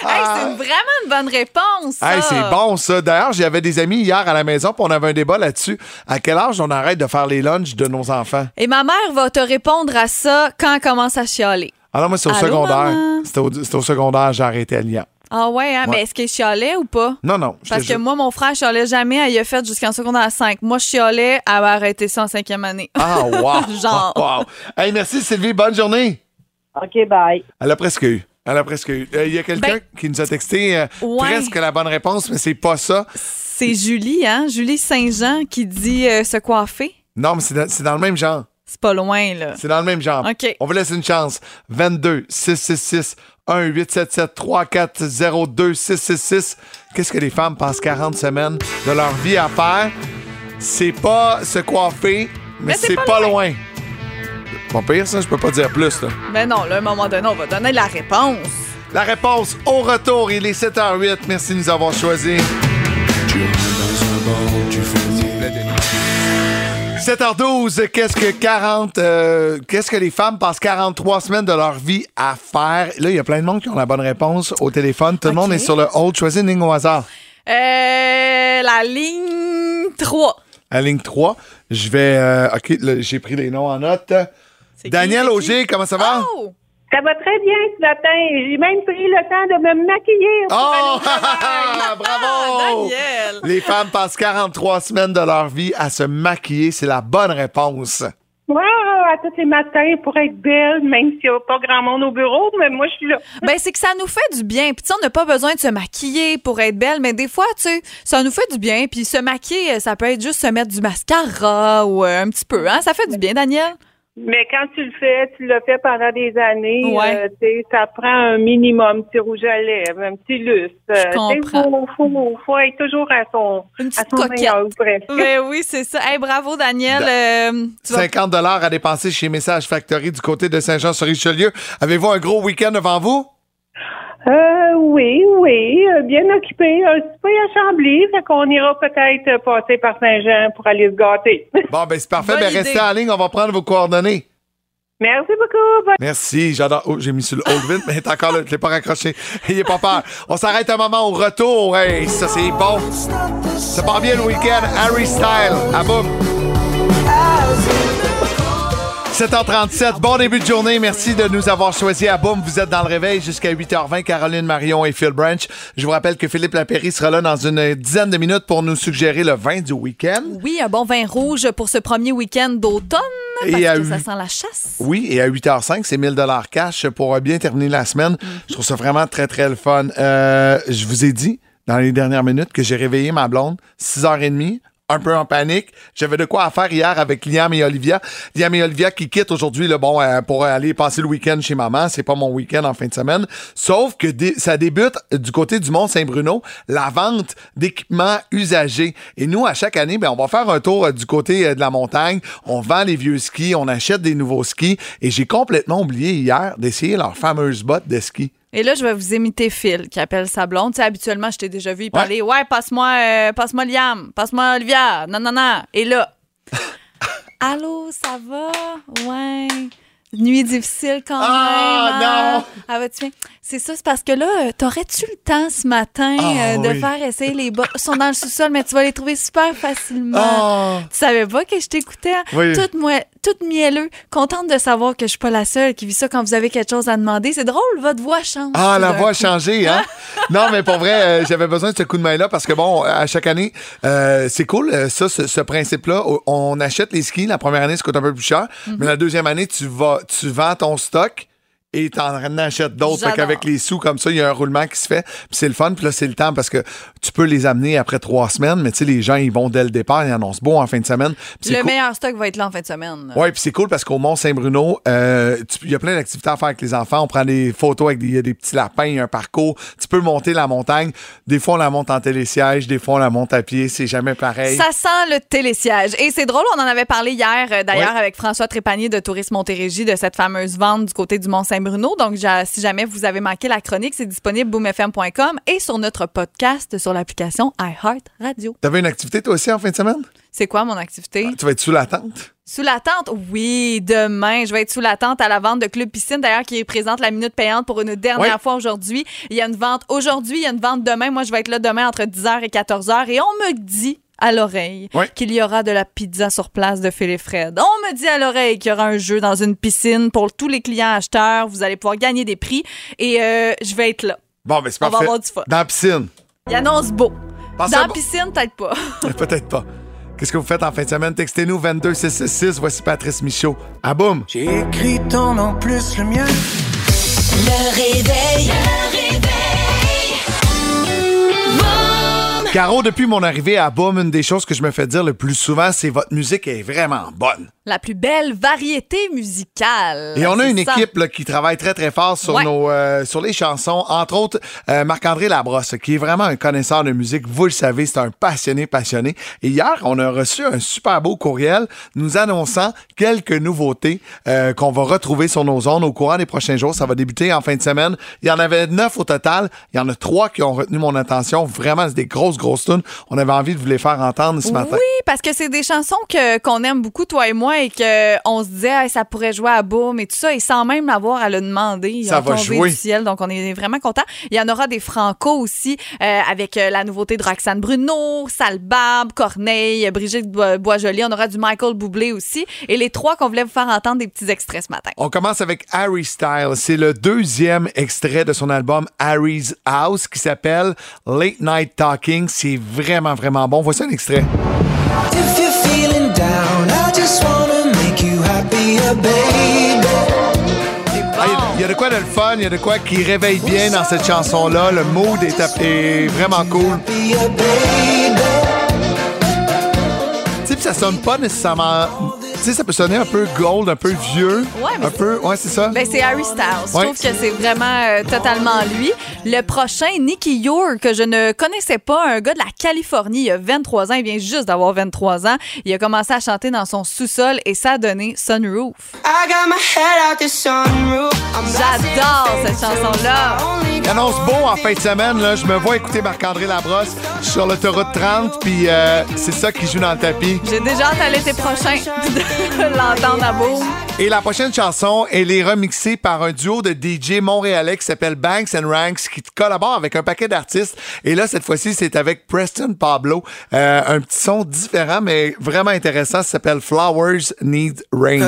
Hey, c'est une- vraiment une bonne réponse. ça. Hey, c'est bon, ça. D'ailleurs, j'avais des amis hier à la maison, puis on avait un débat là-dessus. À quel âge on arrête de faire les lunchs de nos enfants? Et ma mère va te répondre à ça quand elle commence à chialer. Alors, moi, c'est au Allô, secondaire. maman? C'était au, c'était au secondaire, j'ai arrêté à Lyon. Ah ouais, hein? Ouais. mais est-ce qu'elle chialait ou pas? Non, non. je Parce que moi, mon frère chialait jamais. Elle y a fait jusqu'en secondaire 5. Moi, je chialais. Elle va arrêter ça en cinquième année. Ah, wow! Genre. Wow! Hey, merci, Sylvie. Bonne journée. OK, bye. Elle a presque eu. Elle a presque eu. Euh, Il y a quelqu'un Ben- qui nous a texté euh, Ouais. presque la bonne réponse, mais c'est pas ça. C'est Julie, hein? Julie Saint-Jean qui dit euh, se coiffer. Non, mais c'est dans, c'est dans le même genre. C'est pas loin, là. C'est dans le même genre. OK. On vous laisse une chance. 22 666 1877 3402 666. Qu'est-ce que les femmes passent 40 semaines de leur vie à faire? C'est pas se coiffer, mais, Mais c'est c'est pas pas, loin. loin. Pas pire, ça, je peux pas dire plus, là. Mais non, là, à un moment donné, on va donner la réponse. La réponse au retour, il est 7h08. Merci de nous avoir choisis. 7h12, qu'est-ce que 40, euh, qu'est-ce que les femmes passent 43 semaines de leur vie à faire? Là, il y a plein de monde qui ont la bonne réponse au téléphone. Tout le monde est sur le hold. Choisis une ligne au hasard. Euh, la ligne 3. La ligne 3. Je vais, euh, OK, là, j'ai pris les noms en note. C'est qui, Daniel c'est qui? Auger, comment ça va? Oh! Ça va très bien ce matin. J'ai même pris le temps de me maquiller. Oh! travail. Bravo! Daniel! Les femmes passent 43 semaines de leur vie à se maquiller. C'est la bonne réponse. Wow, à tous les matins pour être belle, même s'il n'y a pas grand monde au bureau, mais moi, je suis là. Ben, c'est que ça nous fait du bien. Puis, tu sais, on n'a pas besoin de se maquiller pour être belle, mais des fois, tu sais, ça nous fait du bien. Puis, se maquiller, ça peut être juste se mettre du mascara ou euh, un petit peu, hein? Ça fait du bien, Daniel? Mais quand tu le fais, tu l'as fait pendant des années, Ouais. euh, tu sais, ça prend un minimum, petit rouge à lèvres, un petit lustre. Euh, comprends. faut, faut, faut être toujours à son, Une à son meilleur, presque. Ben oui, c'est ça. Hey, bravo, Daniel. Euh, tu vas 50 à dépenser chez Message Factory du côté de Saint-Jean-sur-Richelieu. Avez-vous un gros week-end devant vous? Euh, oui, oui, euh, bien occupé. Un petit peu à Chambly, fait qu'on ira peut-être euh, passer par Saint-Jean pour aller se gâter. Bon, ben c'est parfait. Bonne Ben, idée. restez en ligne, on va prendre vos coordonnées. Merci beaucoup. Bonne- Merci, j'adore. Oh, j'ai mis sur le hold vite, mais t'es encore là, je l'ai pas raccroché. Ayez pas peur. On s'arrête un moment au retour. Hey, ça c'est bon. Ça part bien le week-end. Harry Style. À boum. 7h37, bon début de journée. Merci de nous avoir choisis à Boom. Vous êtes dans le réveil jusqu'à 8h20. Caroline Marion et Phil Branch. Je vous rappelle que Philippe Lapéry sera là dans une dizaine de minutes pour nous suggérer le vin du week-end. Oui, un bon vin rouge pour ce premier week-end d'automne. Parce Et à que huit- ça sent la chasse. Oui, et à 8h05, c'est 1000 dollars cash pour bien terminer la semaine. Je trouve ça vraiment très, très le fun. Euh, je vous ai dit dans les dernières minutes que j'ai réveillé ma blonde 6h30. Un peu en panique. J'avais de quoi à faire hier avec Liam et Olivia. Liam et Olivia qui quittent aujourd'hui le bon euh, pour aller passer le week-end chez maman. C'est pas mon week-end en fin de semaine. Sauf que ça débute du côté du Mont Saint-Bruno, la vente d'équipements usagés. Et nous, à chaque année, ben, on va faire un tour euh, du côté euh, de la montagne. On vend les vieux skis, on achète des nouveaux skis. Et j'ai complètement oublié hier d'essayer leurs fameuses bottes de ski. Et là, je vais vous imiter Phil, qui appelle sa blonde. Tu sais, habituellement, je t'ai déjà vu parler. Ouais, passe-moi euh, passe-moi Liam, passe-moi Olivia. Non, non, non. Et là, allô, ça va? Ouais. Nuit difficile quand Ah, même. hein? non! Ah, va-tu bien? C'est ça, c'est parce que là, euh, t'aurais-tu le temps ce matin Ah, euh, de oui. faire essayer les bottes? Ils sont dans le sous-sol, mais tu vas les trouver super facilement. Ah. Tu savais pas que je t'écoutais? hein? Oui. Toute, moi- toute mielleux. Contente de savoir que je suis pas la seule qui vit ça quand vous avez quelque chose à demander. C'est drôle, votre voix change. Ah, la voix a changé, hein? non, mais pour vrai, euh, j'avais besoin de ce coup de main-là parce que, bon, à chaque année, euh, c'est cool, euh, ça, ce, ce principe-là. On achète les skis. La première année, ça coûte un peu plus cher. Mhm. Mais la deuxième année, tu vas, tu vends ton stock. Et t'en achètes d'autres. Fait qu'avec les sous comme ça, il y a un roulement qui se fait. Puis c'est le fun. Puis là, c'est le temps parce que tu peux les amener après trois semaines. Mais tu sais, les gens, ils vont dès le départ. Ils annoncent beau en fin de semaine. Le cool. meilleur stock va être là en fin de semaine. Oui, puis c'est cool parce qu'au Mont-Saint-Bruno, euh, il y a plein d'activités à faire avec les enfants. On prend des photos avec des, il y a des petits lapins, il y a un parcours. Tu peux monter la montagne. Des fois, on la monte en télésiège, des fois, on la monte à pied. C'est jamais pareil. Ça sent le télésiège. Et c'est drôle, on en avait parlé hier, euh, d'ailleurs, Ouais. avec François Trépanier de Tourisme Montérégie, de cette fameuse vente du côté du Mont-Saint-Bruno. Donc, j'a- si jamais vous avez manqué la chronique, c'est disponible boomfm.com et sur notre podcast sur l'application iHeart Radio. T'avais une activité, toi aussi, en fin de semaine? C'est quoi mon activité? Tu vas être sous la tente? Sous la tente? Oui, demain, je vais être sous la tente à la vente de Club Piscine, d'ailleurs, qui présente la minute payante pour une dernière fois aujourd'hui. Il y a une vente aujourd'hui, il y a une vente demain. Moi, je vais être là demain entre 10h et 14h. Et on me dit à l'oreille qu'il y aura de la pizza sur place de Phil et Fred. On me dit à l'oreille qu'il y aura un jeu dans une piscine pour tous les clients acheteurs. Vous allez pouvoir gagner des prix et euh, je vais être là. Bon, ben c'est On va parfait. avoir du fun. Dans la piscine. Il annonce beau. Pensez Dans la piscine, peut-être pas. Peut-être pas. Qu'est-ce que vous faites en fin de semaine? Textez-nous 22666. Voici Patrice Michaud. À boum! J'ai écrit ton nom plus le mien. Le réveil. Caro, depuis mon arrivée à Boom, une des choses que je me fais dire le plus souvent, c'est votre musique est vraiment bonne. La plus belle variété musicale. Et on a une ça. équipe là, qui travaille très très fort sur Ouais. nos euh, sur les chansons, entre autres euh, Marc-André Labrosse, qui est vraiment un connaisseur de musique. Vous le savez, c'est un passionné passionné. Et hier, on a reçu un super beau courriel nous annonçant quelques nouveautés euh, qu'on va retrouver sur nos ondes au courant des prochains jours. Ça va débuter en fin de semaine. Il y en avait neuf au total. Il y en a trois qui ont retenu mon attention. Vraiment, c'est des grosses grosses tunes. On avait envie de vous les faire entendre ce matin. Oui, parce que c'est des chansons que qu'on aime beaucoup toi et moi et que on se disait Hey, ça pourrait jouer à boum et tout ça et sans même l'avoir à le demander, ils Ça ont va tombé jouer. du ciel donc on est vraiment content. Il y en aura des franco aussi euh, avec euh, la nouveauté de Roxane Bruno, Salbab, Corneille, Brigitte Bo- Boisjoli, on aura du Michael Bublé aussi et les trois qu'on voulait vous faire entendre des petits extraits ce matin. On commence avec Harry Styles. C'est le deuxième extrait de son album Harry's House qui s'appelle Late Night Talking. C'est vraiment, vraiment bon. Voici un extrait. If you're feeling down, I just wanna make you happier, baby. Il y a- de quoi de le fun, il y a de quoi qui réveille bien dans cette chanson-là. Le mood est, vraiment cool. Tu sais, ça sonne pas nécessairement. Tu sais, ça peut sonner un peu gold, un peu vieux. Ouais, mais un peu. Ouais, c'est ça. Ben, c'est Harry Styles. Je trouve que c'est vraiment euh, totalement lui. Le prochain, Nicky Yor, que je ne connaissais pas, un gars de la Californie, il a 23 ans, il vient juste d'avoir 23 ans. Il a commencé à chanter dans son sous-sol et ça a donné Sunroof. I got my head out the sunroof. I'm J'adore cette chanson-là. Il annonce beau en fin de semaine. Là. Je me vois écouter Marc-André Labrosse sur l'autoroute 30, puis euh, c'est ça qui joue dans le tapis. J'ai déjà hâte à l'été prochain l'entendre à boum. Et la prochaine chanson, elle est remixée par un duo de DJ montréalais qui s'appelle Banks and Ranks, qui collabore avec un paquet d'artistes. Et là, cette fois-ci, c'est avec Preston Pablo. Euh, un petit son différent, mais vraiment intéressant. Ça s'appelle Flowers Need Rain.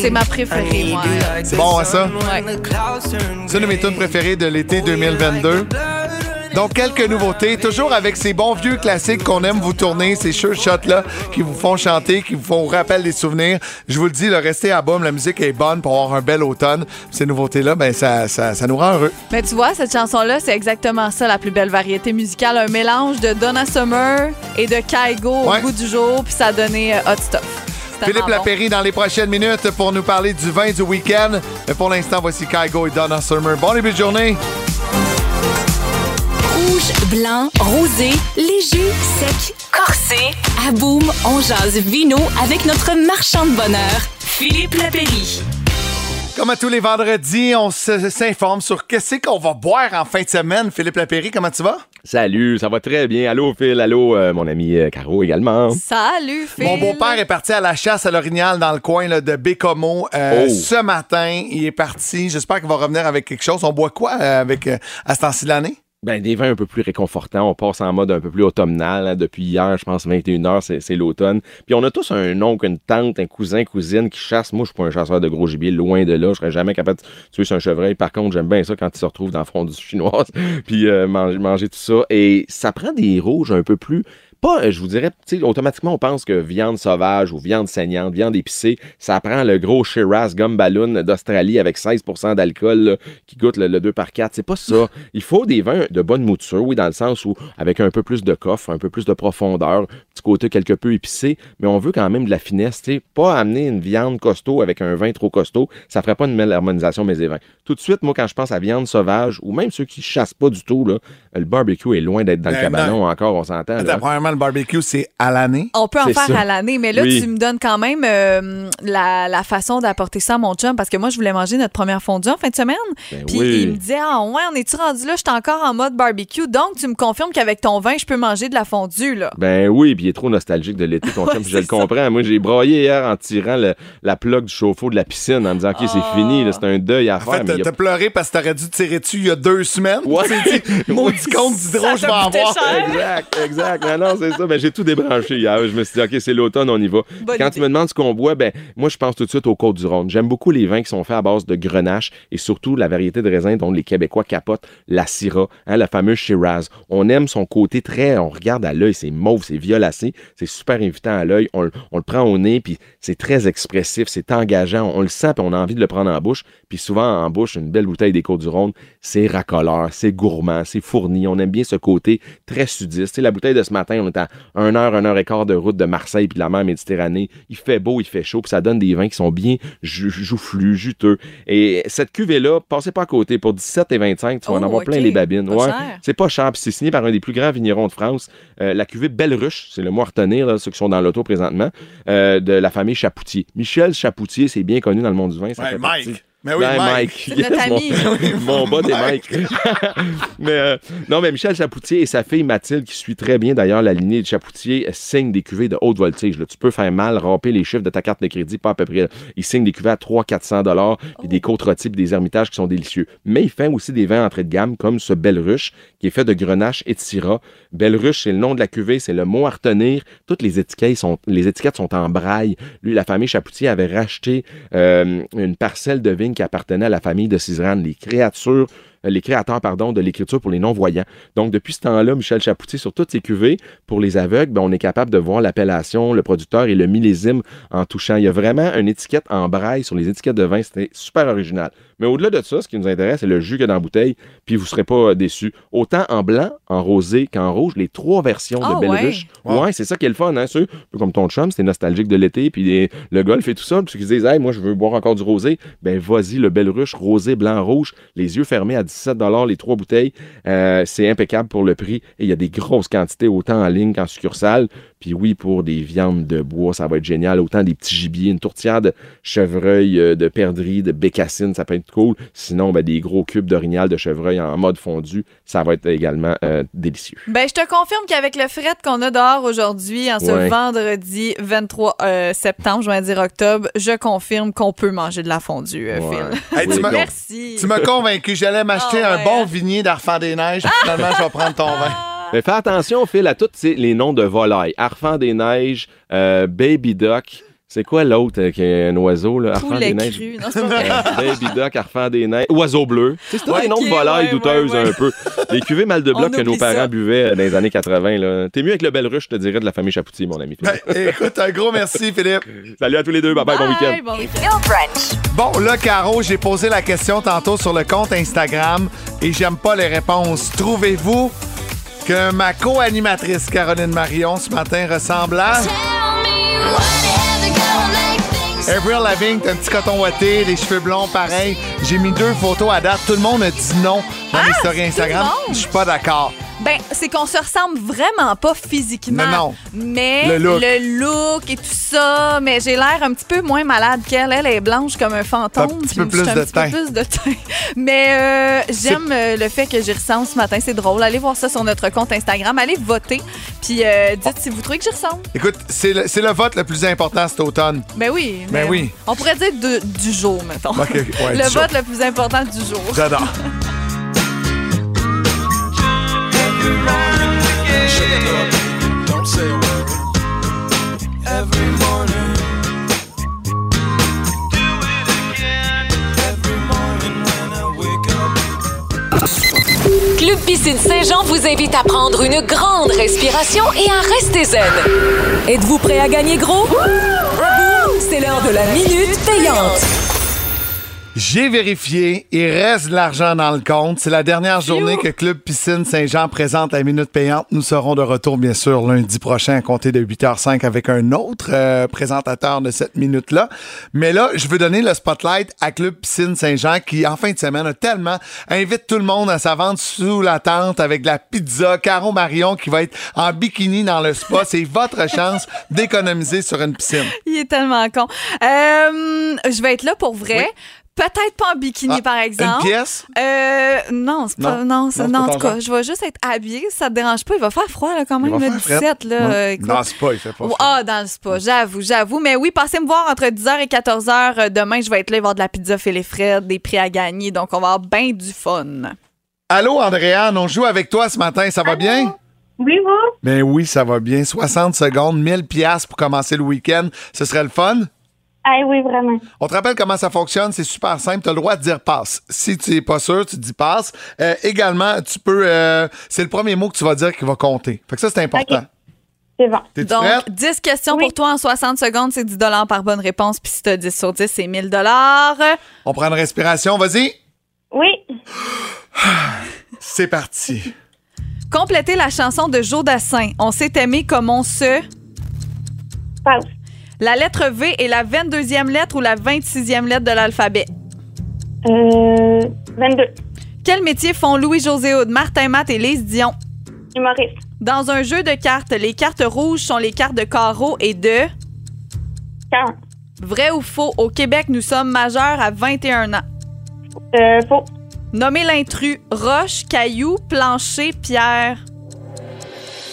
C'est ma préférée, moi. C'est bon, ça? Ouais. C'est une de mes tunes préférées de l'été 2022. Donc, quelques nouveautés, toujours avec ces bons vieux classiques qu'on aime vous tourner, ces sure shots-là qui vous font chanter, qui vous font rappeler des souvenirs. Je vous le dis, le restez à bas, la musique est bonne pour avoir un bel automne. Ces nouveautés-là, ben, ça, ça, ça nous rend heureux. Mais tu vois, cette chanson-là, c'est exactement ça, la plus belle variété musicale. Un mélange de Donna Summer et de Kaigo Ouais. au goût du jour, puis ça a donné euh, Hot Stuff. Philippe bon. Lapéry dans les prochaines minutes pour nous parler du vin du week-end. Mais pour l'instant, voici Kygo et Donna Summer. Bon début de journée. Rouge, blanc, rosé, léger, sec, corsé. À Boum, on jase vino avec notre marchand de bonheur, Philippe Lapéry. Comme à tous les vendredis, on se- s'informe sur qu'est-ce qu'on va boire en fin de semaine. Philippe Lapéry, comment tu vas? Salut, ça va très bien. Allô Phil, allô euh, mon ami euh, Caro également. Salut, Phil. Mon beau-père est parti à la chasse à l'orignal dans le coin là, de Bécomo. Euh, Oh. Ce matin, il est parti. J'espère qu'il va revenir avec quelque chose. On boit quoi euh, avec, euh, à ce temps-ci de l'année? Ben, des vins un peu plus réconfortants. On passe en mode un peu plus automnal. hein. Depuis hier, je pense, 21h, c'est, l'automne. Puis on a tous un oncle, une tante, un cousin, cousine qui chasse. Moi, je suis pas un chasseur de gros gibier, loin de là. Je serais jamais capable de tuer sur un chevreuil. Par contre, j'aime bien ça quand il se retrouve dans le front du chinoise. Puis euh, manger, manger tout ça. Et ça prend des rouges un peu plus pas, euh, je vous dirais, automatiquement, on pense que viande sauvage ou viande saignante, viande épicée, ça prend le gros Shiraz Gum Balloon d'Australie avec 16% d'alcool qui goûte le, le 2 par 4 C'est pas ça. Il faut des vins de bonne mouture, oui, dans le sens où avec un peu plus de coffre, un peu plus de profondeur, petit côté quelque peu épicé, mais on veut quand même de la finesse, tu sais, pas amener une viande costaud avec un vin trop costaud, ça ferait pas une belle harmonisation mes vins. Tout de suite, moi, quand je pense à viande sauvage ou même ceux qui chassent pas du tout, là, le barbecue est loin d'être dans le Ben, cabanon encore, on s'entend. là. Le barbecue, c'est à l'année. On peut en faire ça. à l'année, mais là, Oui. tu me donnes quand même euh, la, la façon d'apporter ça à mon chum parce que moi, je voulais manger notre première fondue en fin de semaine. Ben Puis oui. il me disait, ah ouais, on est-tu rendu là? J'étais encore en mode barbecue. Donc, tu me confirmes qu'avec ton vin, je peux manger de la fondue, là. Ben oui, puis il est trop nostalgique de l'été, ton Ouais, chum, puis je le ça. comprends. Moi, j'ai broyé hier en tirant le- la plug du chauffe-eau de la piscine en me disant, OK, c'est fini, là, c'est un deuil à En faire. fait, y a- t'as pleuré parce que t'aurais dû tirer dessus il y a deux semaines. Ouais. Tu dit, maudit compte d'hydro, je vais en avoir. Exact, exact. Non, c'est ça. Ben, j'ai tout débranché hier. Je me suis dit, OK, c'est l'automne, on y va. Bonne Quand idée. tu me demandes ce qu'on boit, ben, moi, je pense tout de suite aux Côtes du Rhône. J'aime beaucoup les vins qui sont faits à base de grenache et surtout la variété de raisin dont les Québécois capotent, la Syrah, hein, la fameuse Shiraz. On aime son côté très, on regarde à l'œil, c'est mauve, c'est violacé, c'est super invitant à l'œil. On, le- on le prend au nez, puis c'est très expressif, c'est engageant. On le sent, puis on a envie de le prendre en bouche. Puis souvent, en bouche, une belle bouteille des Côtes du Rhône, c'est racoleur, c'est gourmand, c'est fourni. On aime bien ce côté très sudiste. Tu sais, la bouteille de ce matin, on est à 1 heure, 1 heure et quart de route de Marseille puis la mer Méditerranée. Il fait beau, il fait chaud, puis ça donne des vins qui sont bien jou- joufflus, juteux. Et cette cuvée-là, passez pas à côté. Pour 17 et 25, tu vas en Oh, avoir plein les babines. Pas Ouais. cher. C'est pas cher, puis c'est signé par un des plus grands vignerons de France. Euh, la cuvée Belle Ruche, c'est le mot à retenir, là, ceux qui sont dans l'auto présentement, euh, de la famille Chapoutier. Michel Chapoutier, c'est bien connu dans le monde du vin. Ça Ouais, fait Mike. partie- Mais oui, Mike. Notre mon- ami. mon bot est Mike. mais euh, non, mais Michel Chapoutier et sa fille Mathilde, qui suit très bien d'ailleurs la lignée de Chapoutier, euh, signent des cuvées de haute voltige. là. Tu peux faire mal, ramper les chiffres de ta carte de crédit, pas à peu près. Ils signent des cuvées à 300-400 dollars, puis des contre-types, des ermitages qui sont délicieux. Mais il fait aussi des vins entrée de gamme, comme ce Belle Ruche, qui est fait de grenache et de syrah. Belle Ruche, c'est le nom de la cuvée, c'est le mot à retenir. Toutes les étiquettes sont, les étiquettes sont en braille. Lui, la famille Chapoutier avait racheté euh, une parcelle de vigne qui appartenait à la famille de Cisran, les créatures les créateurs pardon, de l'écriture pour les non-voyants. Donc, depuis ce temps-là, Michel Chapoutier, sur toutes ses cuvées, pour les aveugles, ben, on est capable de voir l'appellation, le producteur et le millésime en touchant. Il y a vraiment une étiquette en braille sur les étiquettes de vin. C'était super original. Mais au-delà de ça, ce qui nous intéresse, c'est le jus qu'il y a dans la bouteille, puis vous ne serez pas euh, déçus. Autant en blanc, en rosé qu'en rouge, les trois versions Ah, de Belle ouais. Ruche. Ouais, c'est ça qui est le fun. Hein, ceux, un peu comme ton chum, c'était nostalgique de l'été, puis les- le golf et tout ça. Puis ceux qui se disent, hey, moi, je veux boire encore du rosé, ben vas-y, le Belle Ruche, rosé, blanc, rouge, les yeux fermés à 17 les trois bouteilles. Euh, c'est impeccable pour le prix et il y a des grosses quantités, autant en ligne qu'en succursale. Puis oui, pour des viandes de bois, ça va être génial. Autant des petits gibiers, une tourtière de chevreuil, euh, de perdrix, de bécassine, ça peut être cool. Sinon, ben, des gros cubes d'orignal de chevreuil en mode fondu, ça va être également euh, délicieux. Ben, je te confirme qu'avec le fret qu'on a dehors aujourd'hui, en ce Ouais. vendredi 23 euh, septembre, je vais dire octobre, je confirme qu'on peut manger de la fondue, euh, Ouais. Phil. Hey, tu. Merci. Tu m'as convaincu. J'allais m'acheter Ah un ouais, bon hein? vignier d'Arfand des Neiges. puis Finalement, je vais prendre ton vin. Mais fais attention, Phil, à tous les noms de volailles. Arfan des neiges, euh, Baby Duck. C'est quoi l'autre euh, qui est un oiseau, là? Arfan Poulet des neiges. cru. Non, c'est pas vrai. Baby Duck, Arfan des neiges, Oiseau bleu. C'est tous Ouais, des noms de volailles ouais, douteuses ouais, ouais. un peu. Les cuvées mal de bloc que nos parents ça. buvaient euh, dans les années 80. là. T'es mieux avec le bel ruche, je te dirais, de la famille Chapoutier, mon ami. Ben, écoute, un gros merci, Philippe. Salut à tous les deux. Bye bye, bon week-end. Bye, bon week-end. Bon, là, Caro, j'ai posé la question tantôt sur le compte Instagram et j'aime pas les réponses. Trouvez-vous que ma co-animatrice Caroline Marion ce matin ressemble à Avril Lavigne, t'as un petit coton ouaté, les cheveux blonds, pareil. J'ai mis deux photos à date. Tout le monde a dit non dans Instagram. Ah, monde? Je suis pas d'accord. Ben, c'est qu'on se ressemble vraiment pas physiquement. Non, non. Mais Le look. look et tout ça, mais j'ai l'air un petit peu moins malade qu'elle. Elle est blanche comme un fantôme. T'as un petit peu plus un de petit peu plus de teint. Mais euh, j'aime euh, le fait que j'y ressemble ce matin. C'est drôle. Allez voir ça sur notre compte Instagram. Allez voter. Puis euh, dites si vous trouvez que j'y ressemble. Écoute, c'est le, c'est le vote le plus important cet automne. Ben oui. Ben mais oui. On pourrait dire de- du jour, mettons. Ok, ouais, le du jour. vote le plus important du jour. J'adore. Saint-Jean vous invite à prendre une grande respiration et à rester zen. Êtes-vous prêt à gagner gros? C'est l'heure de la minute payante. J'ai vérifié, il reste de l'argent dans le compte. C'est la dernière journée que Club Piscine Saint-Jean présente la minute payante. Nous serons de retour, bien sûr, lundi prochain à compter de 8h05 avec un autre euh, présentateur de cette minute-là. Mais là, je veux donner le spotlight à Club Piscine Saint-Jean qui, en fin de semaine, a tellement invite tout le monde à sa vente sous la tente avec de la pizza. Caro Marion qui va être en bikini dans le spa. C'est votre chance d'économiser sur une piscine. Il est tellement con. Euh, je vais être là pour vrai. Peut-être pas en bikini, Ah, par exemple. Une pièce? Euh, non, c'est pas. Non. Non, ça- Non, c'est non, pas en tout cas, genre. je vais juste être habillée. Ça te dérange pas. Il va faire froid, là, quand Il même, va le faire 17, fret. là. Non. euh. Dans le spa, il fait pas Oh, fret. Ah, dans le spa, j'avoue, j'avoue. Mais oui, passez me voir entre 10h et 14h. Euh, Demain, je vais être là, il va y avoir de la pizza Phil et Fred, des prix à gagner. Donc, on va avoir bien du fun. Allô, Andréane, on joue avec toi ce matin, ça va bien? Oui, vous? Ben oui, ça va bien. 60 secondes, 1000 pièces pour commencer le week-end. Ce serait le fun? Ah oui, vraiment. On te rappelle comment ça fonctionne, c'est super simple. Tu as le droit de dire passe. Si tu n'es pas sûr, tu dis passe. Euh, également, tu peux. euh, c'est le premier mot que tu vas dire qui va compter. Fait que ça, c'est important. C'est bon. Donc, prête? 10 questions Oui. pour toi en 60 secondes, c'est 10 par bonne réponse. Puis si tu as 10 sur 10, c'est 1000 On prend une respiration. Vas-y. Oui. C'est parti. Complétez la chanson de Joe Dassin. On s'est aimé comme on se. Passe. La lettre V est la 22e lettre ou la 26e lettre de l'alphabet? Euh, 22. Quel métier font Louis-José Houd, Martin Matt et Lise Dion? Humoriste. Dans un jeu de cartes, les cartes rouges sont les cartes de carreau et de... 40. Vrai ou faux, au Québec, nous sommes majeurs à 21 ans. Euh, faux. Nommez l'intrus. Roche, caillou, plancher, pierre.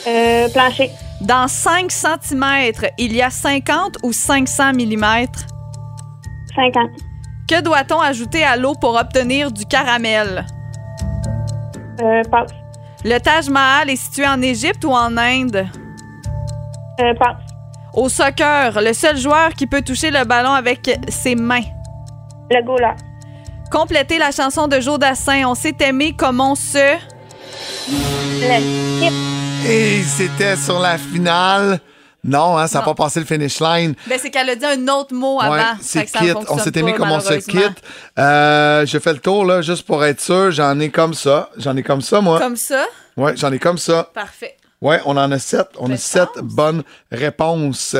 Euh, plancher. Dans 5 cm, il y a 50 ou 500 mm. 50. Que doit-on ajouter à l'eau pour obtenir du caramel? Euh, passe. Le Taj Mahal est situé en Égypte ou en Inde? Euh, passe. Au soccer, le seul joueur qui peut toucher le ballon avec ses mains. Le goaler. Complétez la chanson de Joe Dassin. On s'est aimé comme on se... Le. Et c'était sur la finale. Non, hein, ça n'a pas passé le finish line. Ben, c'est qu'elle a dit un autre mot avant. Ouais, Fait c'est quitte. On s'est aimé pas, comme on se quitte. Euh, je fais le tour, là, juste pour être sûr. J'en ai comme ça. J'en ai comme ça, moi. Comme ça? Ouais, j'en ai comme ça. Parfait. Ouais, on en a sept. On a sept bonnes réponses.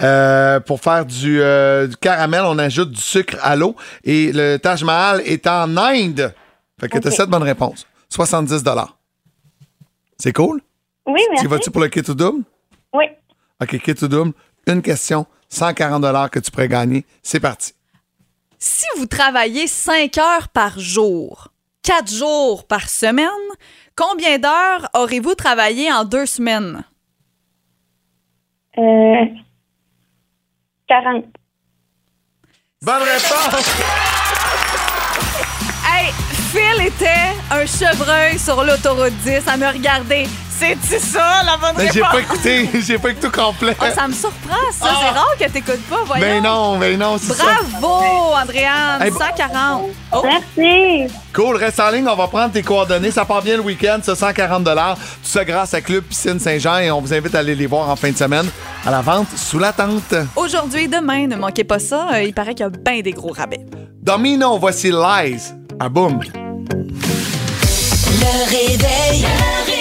Euh, pour faire du, euh, du caramel, on ajoute du sucre à l'eau. Et le Taj Mahal est en Inde. Fait que t'as Ok. sept bonnes réponses. 70 C'est cool? Oui, Tu merci. vas-tu pour le kit ou double? Oui. OK, kit ou double, une question, 140 que tu pourrais gagner. C'est parti. Si vous travaillez 5 heures par jour, 4 jours par semaine, combien d'heures aurez-vous travaillé en deux semaines? Euh, 40. Bonne réponse! Hey, Phil était un chevreuil sur l'autoroute 10 à me regarder. C'est-tu ça, la bonne Mais réponse? j'ai pas écouté, j'ai pas écouté tout complet. Ah, ça me surprend, ça. C'est rare que t'écoutes pas, voyons. Ben non, ben non, c'est ça. Bravo, Andréane. Hey, bon- 140. Oh, Merci. Cool, reste en ligne, on va prendre tes coordonnées. Ça part bien le week-end, ça, 140 Tout ça grâce à Club Piscine Saint-Jean et on vous invite à aller les voir en fin de semaine à la vente sous la tente. Aujourd'hui et demain, ne manquez pas ça. Euh, il paraît qu'il y a bien des gros rabais. Domino, voici Lies. Ah boum. Le